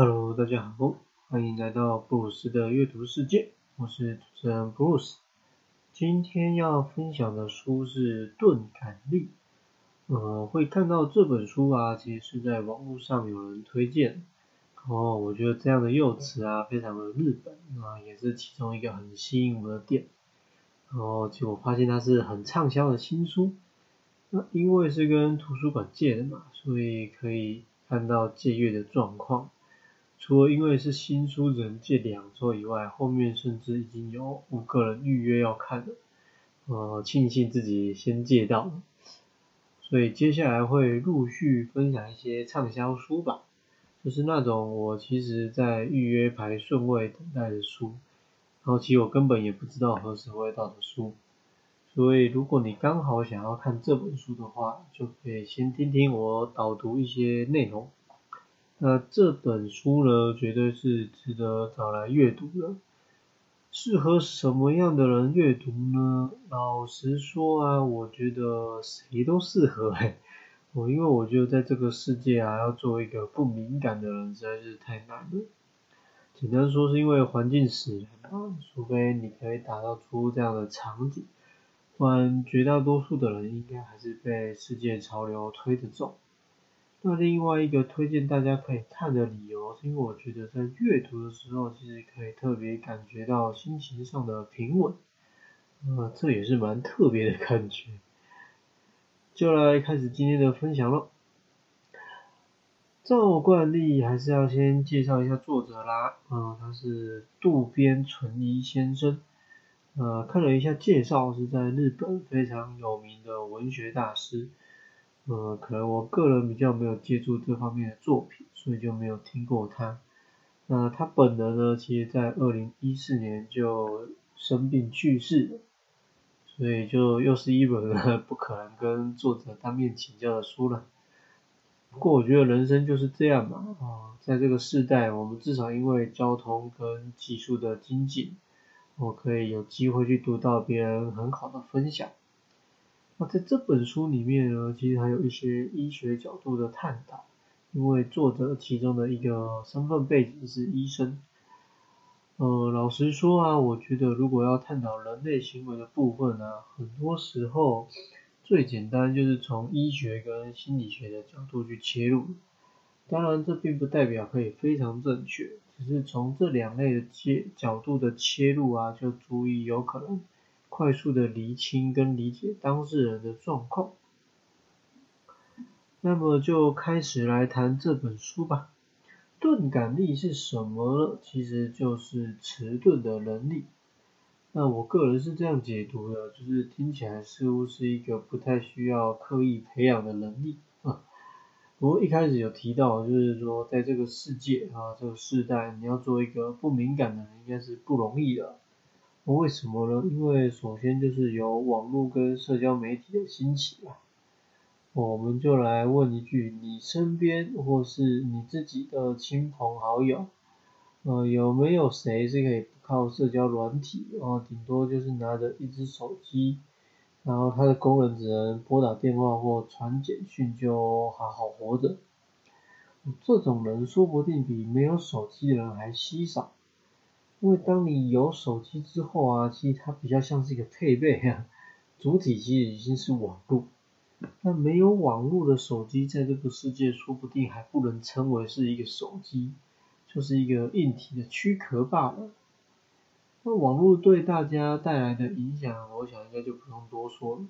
Hello，大家好，欢迎来到布鲁斯的阅读世界，我是主持人布鲁斯。今天要分享的书是《钝感力》。呃，会看到这本书啊，其实是在网络上有人推荐。哦，我觉得这样的用词啊，非常的日本啊，也是其中一个很吸引我的点。然后结果发现它是很畅销的新书。那因为是跟图书馆借的嘛，所以可以看到借阅的状况。除了因为是新书只能借两周以外，后面甚至已经有五个人预约要看了。呃，庆幸自己先借到了。所以接下来会陆续分享一些畅销书吧，就是那种我其实在预约排顺位等待的书，然后其实我根本也不知道何时会到的书，所以如果你刚好想要看这本书的话，就可以先听听我导读一些内容。那这本书呢，绝对是值得找来阅读的。适合什么样的人阅读呢？老实说啊，我觉得谁都适合哎。我因为我觉得在这个世界啊，要做一个不敏感的人实在是太难了。简单说是因为环境使然啊，除非你可以打造出这样的场景，不然绝大多数的人应该还是被世界潮流推着走。那另外一个推荐大家可以看的理由，是因为我觉得在阅读的时候，其实可以特别感觉到心情上的平稳，呃，这也是蛮特别的感觉。就来开始今天的分享喽。照惯例，还是要先介绍一下作者啦，嗯，他是渡边淳一先生，呃，看了一下介绍，是在日本非常有名的文学大师。呃，可能我个人比较没有接触这方面的作品，所以就没有听过他。那他本人呢，其实在二零一四年就生病去世了，所以就又是一本 不可能跟作者当面请教的书了。不过我觉得人生就是这样嘛，啊，在这个时代，我们至少因为交通跟技术的精进，我可以有机会去读到别人很好的分享。那在这本书里面呢，其实还有一些医学角度的探讨，因为作者其中的一个身份背景是医生。呃，老实说啊，我觉得如果要探讨人类行为的部分呢，很多时候最简单就是从医学跟心理学的角度去切入。当然，这并不代表可以非常正确，只是从这两类的切角度的切入啊，就足以有可能。快速的厘清跟理解当事人的状况，那么就开始来谈这本书吧。钝感力是什么？其实就是迟钝的能力。那我个人是这样解读的，就是听起来似乎是一个不太需要刻意培养的能力啊。不过一开始有提到，就是说在这个世界啊，这个时代，你要做一个不敏感的人，应该是不容易的。为什么呢？因为首先就是有网络跟社交媒体的兴起啊。我们就来问一句：你身边或是你自己的亲朋好友，呃，有没有谁是可以不靠社交软体，然后顶多就是拿着一只手机，然后它的功能只能拨打电话或传简讯就好好活着？这种人说不定比没有手机的人还稀少。因为当你有手机之后啊，其实它比较像是一个配备啊，主体其实已经是网络。那没有网络的手机，在这个世界说不定还不能称为是一个手机，就是一个硬体的躯壳罢了。那网络对大家带来的影响，我想应该就不用多说了。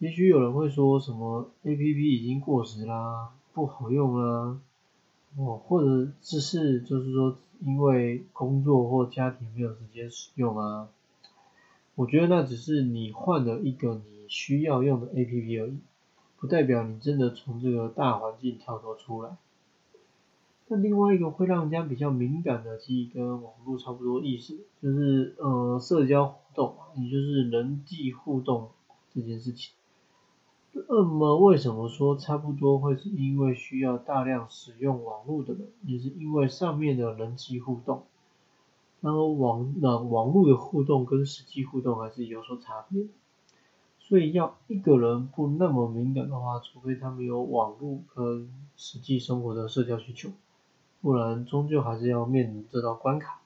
也许有人会说什么 A P P 已经过时啦，不好用啦，哦，或者只是就是说。因为工作或家庭没有时间使用啊，我觉得那只是你换了一个你需要用的 A P P 而已，不代表你真的从这个大环境跳脱出来。那另外一个会让人家比较敏感的，其实跟网络差不多意思，就是呃社交互动，也就是人际互动这件事情。那么为什么说差不多会是因为需要大量使用网络的人，也是因为上面的人际互动，然后网那网络的互动跟实际互动还是有所差别，所以要一个人不那么敏感的话，除非他们有网络跟实际生活的社交需求，不然终究还是要面临这道关卡。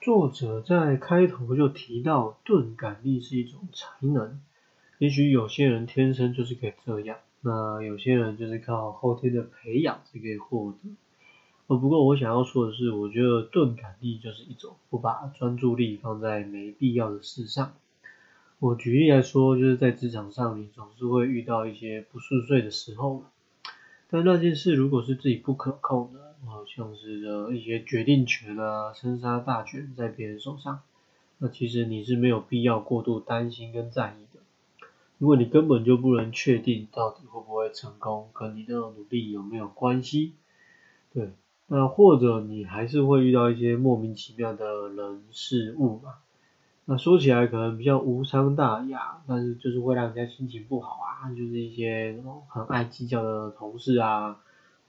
作者在开头就提到，钝感力是一种才能，也许有些人天生就是可以这样，那有些人就是靠后天的培养才可以获得。呃，不过我想要说的是，我觉得钝感力就是一种不把专注力放在没必要的事上。我举例来说，就是在职场上，你总是会遇到一些不顺遂的时候，但那件事如果是自己不可控的，好像是的一些决定权啊、生杀大权在别人手上，那其实你是没有必要过度担心跟在意，因为你根本就不能确定到底会不会成功，跟你的努力有没有关系，对。那或者你还是会遇到一些莫名其妙的人事物嘛？那说起来可能比较无伤大雅，但是就是会让人家心情不好啊，就是一些很爱计较的同事啊，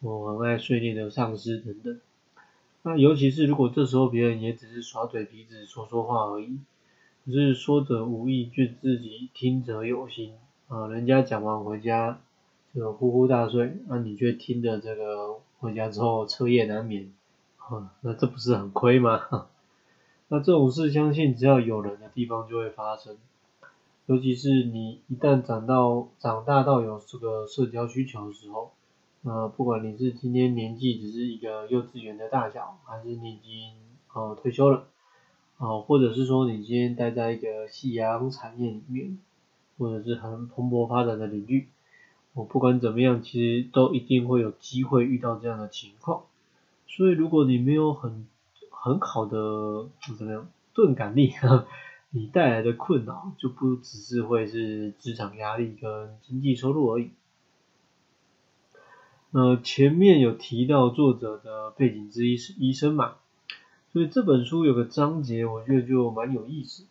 我很爱碎念的上司等等。那尤其是如果这时候别人也只是耍嘴皮子说说话而已，只是说者无意，却自己听者有心啊，人家讲完回家就呼呼大睡，那你却听着这个。回家之后彻夜难眠，啊，那这不是很亏吗？那这种事相信只要有人的地方就会发生，尤其是你一旦长到长大到有这个社交需求的时候，那不管你是今天年纪只是一个幼稚园的大小，还是你已经呃退休了，啊，或者是说你今天待在一个夕阳产业里面，或者是很蓬勃发展的领域。我不管怎么样，其实都一定会有机会遇到这样的情况。所以如果你没有很很好的怎么样钝感力，你带来的困扰就不只是会是职场压力跟经济收入而已。那，前面有提到作者的背景之一是医生嘛，所以这本书有个章节，我觉得就蛮有意思。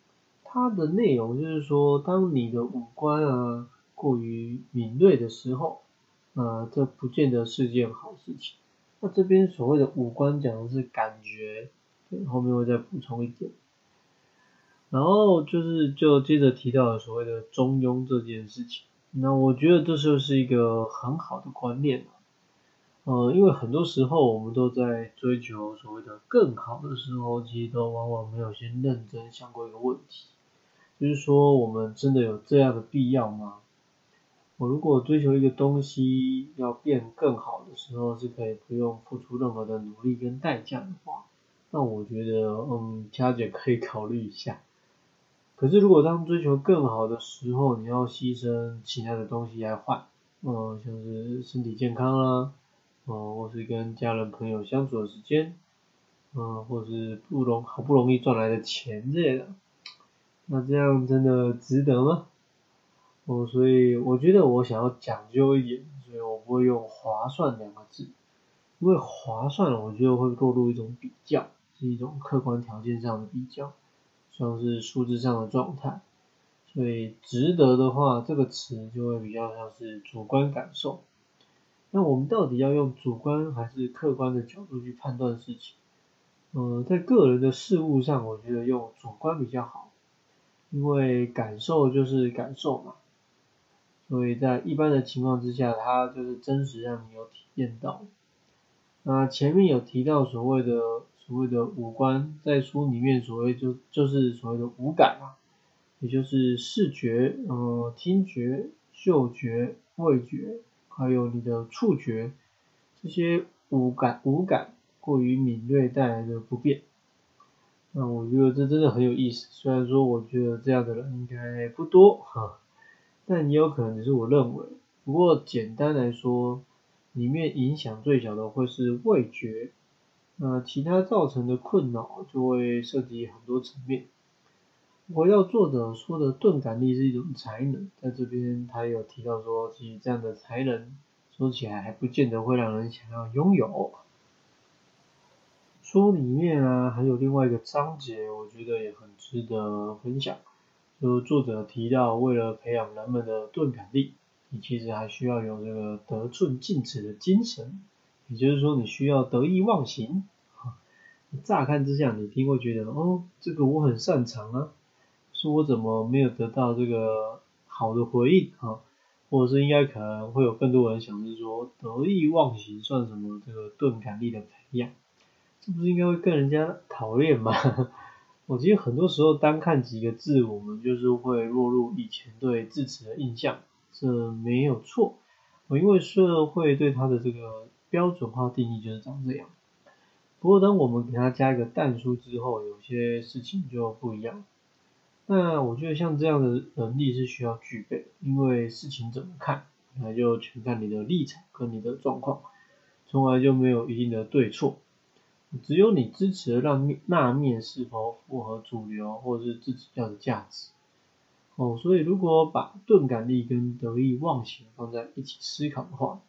它的内容就是说，当你的五官啊。过于敏锐的时候，呃，这不见得是件好事情。那这边所谓的五官讲的是感觉，后面会再补充一点。然后就是就接着提到了所谓的中庸这件事情。那我觉得这就是一个很好的观念呃，因为很多时候我们都在追求所谓的更好的时候，其实都往往没有先认真想过一个问题，就是说我们真的有这样的必要吗？我如果追求一个东西要变更好的时候，是可以不用付出任何的努力跟代价的话，那我觉得，嗯，佳姐可以考虑一下。可是如果当追求更好的时候，你要牺牲其他的东西来换，嗯，像是身体健康啦，嗯，或是跟家人朋友相处的时间，嗯，或是不容好不容易赚来的钱之类的，那这样真的值得吗？哦，所以我觉得我想要讲究一点，所以我不会用划算两个字，因为划算我觉得会落入一种比较，是一种客观条件上的比较，像是数字上的状态，所以值得的话，这个词就会比较像是主观感受。那我们到底要用主观还是客观的角度去判断事情？呃，在个人的事物上，我觉得用主观比较好，因为感受就是感受嘛。所以在一般的情况之下，它就是真实让你有体验到。那前面有提到所谓的所谓的五官，在书里面所谓就就是所谓的五感嘛，也就是视觉、呃听觉、嗅觉、味觉，还有你的触觉，这些五感五感过于敏锐带来的不便。那我觉得这真的很有意思，虽然说我觉得这样的人应该不多哈。但也有可能只是我认为，不过简单来说，里面影响最小的会是味觉，那其他造成的困扰就会涉及很多层面。我要作者说的钝感力是一种才能，在这边他有提到说，其实这样的才能说起来还不见得会让人想要拥有。书里面啊还有另外一个章节，我觉得也很值得分享。就作者提到，为了培养人们的钝感力，你其实还需要有这个得寸进尺的精神，也就是说，你需要得意忘形。乍看之下，你听会觉得，哦，这个我很擅长啊，说我怎么没有得到这个好的回应啊？或者是应该可能会有更多人想是说得意忘形算什么？这个钝感力的培养，这不是应该会跟人家讨厌吗？我觉得很多时候单看几个字，我们就是会落入以前对字词的印象，这没有错。我因为社会对它的这个标准化定义就是长这样。不过当我们给它加一个淡书之后，有些事情就不一样。那我觉得像这样的能力是需要具备的，因为事情怎么看，那就全看你的立场跟你的状况，从来就没有一定的对错。只有你支持的让面那面是否符合主流或者是自己要的价值哦，所以如果把钝感力跟得意忘形放在一起思考的话，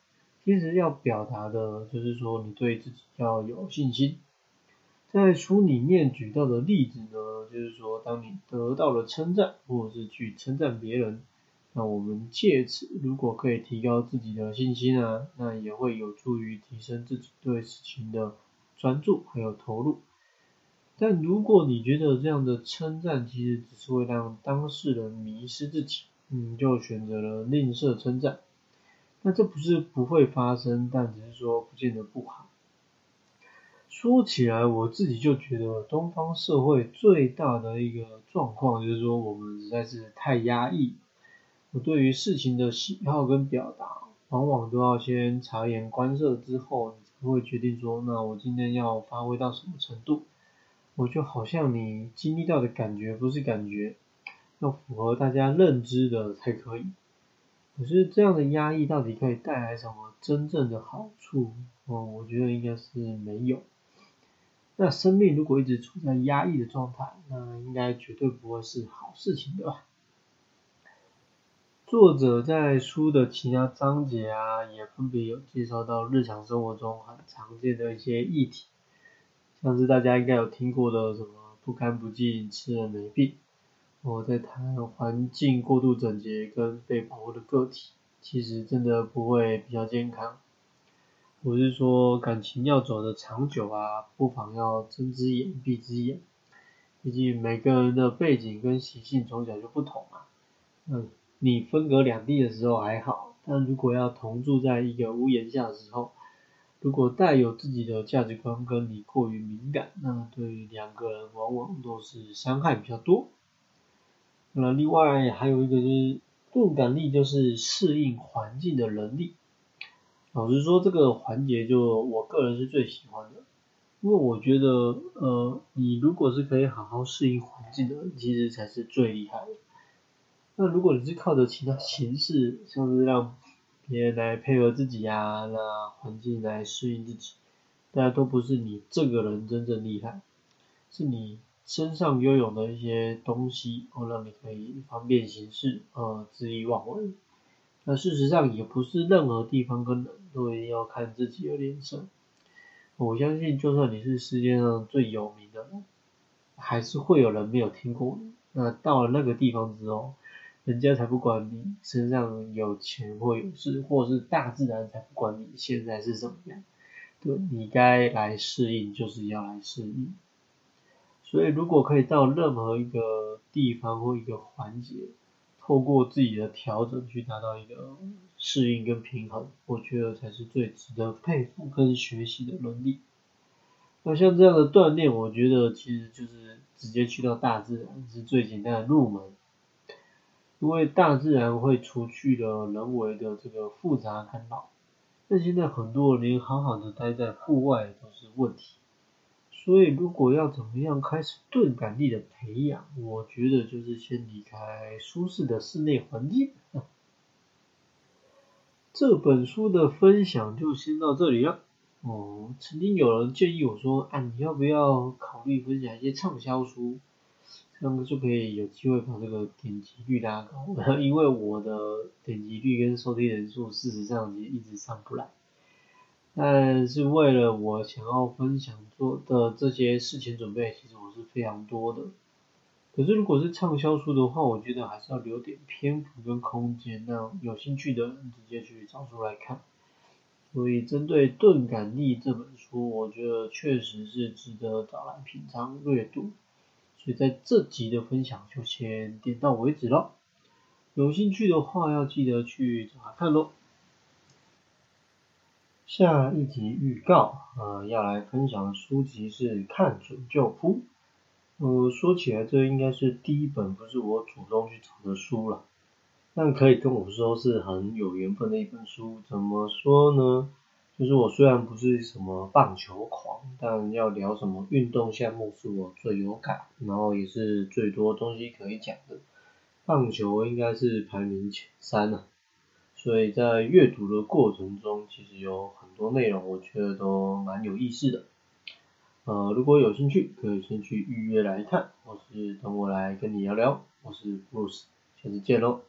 其实要表达的就是说你对自己要有信心。在书里面举到的例子呢，就是说当你得到了称赞或者是去称赞别人，那我们借此如果可以提高自己的信心啊，那也会有助于提升自己对事情的。专注还有投入，但如果你觉得这样的称赞其实只是会让当事人迷失自己，你就选择了吝啬称赞，那这不是不会发生，但只是说不见得不好。说起来，我自己就觉得东方社会最大的一个状况就是说我们实在是太压抑，我对于事情的喜好跟表达，往往都要先察言观色之后。你才会决定说，那我今天要发挥到什么程度？我就好像你经历到的感觉不是感觉，要符合大家认知的才可以。可是这样的压抑到底可以带来什么真正的好处？哦，我觉得应该是没有。那生命如果一直处在压抑的状态，那应该绝对不会是好事情的吧？作者在书的其他章节啊，也分别有介绍到日常生活中很常见的一些议题，像是大家应该有听过的什么不干不净吃了没病，我在谈环境过度整洁跟被保护的个体，其实真的不会比较健康。我是说感情要走的长久啊，不妨要睁只眼闭只眼，毕竟每个人的背景跟习性从小就不同啊，嗯。你分隔两地的时候还好，但如果要同住在一个屋檐下的时候，如果带有自己的价值观跟你过于敏感，那对两个人往往都是伤害比较多。那另外还有一个就是钝感力，就是适应环境的能力。老实说，这个环节就我个人是最喜欢的，因为我觉得，呃，你如果是可以好好适应环境的，其实才是最厉害的。那如果你是靠着其他形式，像是让别人来配合自己呀，那环境来适应自己，大家都不是你这个人真正厉害，是你身上拥有的一些东西，哦，让你可以方便行事，呃，恣意妄为。那事实上也不是任何地方跟人都一定要看自己的脸色。我相信，就算你是世界上最有名的，还是会有人没有听过你。那到了那个地方之后，人家才不管你身上有钱或有势，或是大自然才不管你现在是怎么样，对你该来适应就是要来适应。所以如果可以到任何一个地方或一个环节，透过自己的调整去达到一个适应跟平衡，我觉得才是最值得佩服跟学习的能力。那像这样的锻炼，我觉得其实就是直接去到大自然是最简单的入门。因为大自然会除去了人为的这个复杂干扰，但现在很多人连好好的待在户外都是问题，所以如果要怎么样开始钝感力的培养，我觉得就是先离开舒适的室内环境。这本书的分享就先到这里了。哦，曾经有人建议我说，啊，你要不要考虑分享一些畅销书？那么就可以有机会把这个点击率拉高，因为我的点击率跟收听人数事实上也一直上不来，但是为了我想要分享做的这些事情准备，其实我是非常多的。可是如果是畅销书的话，我觉得还是要留点篇幅跟空间，让有兴趣的人直接去找书来看。所以针对《钝感力》这本书，我觉得确实是值得找来品尝阅读。所以在这集的分享就先点到为止了。有兴趣的话要记得去找来看喽。下一集预告，呃，要来分享的书籍是《看准就扑》。呃，说起来这应该是第一本不是我主动去找的书了，但可以跟我说是很有缘分的一本书。怎么说呢？就是我虽然不是什么棒球狂，但要聊什么运动项目是我最有感，然后也是最多东西可以讲的。棒球应该是排名前三了，所以在阅读的过程中，其实有很多内容我觉得都蛮有意思的。呃，如果有兴趣，可以先去预约来看，或是等我来跟你聊聊。我是 Bruce，下次见喽。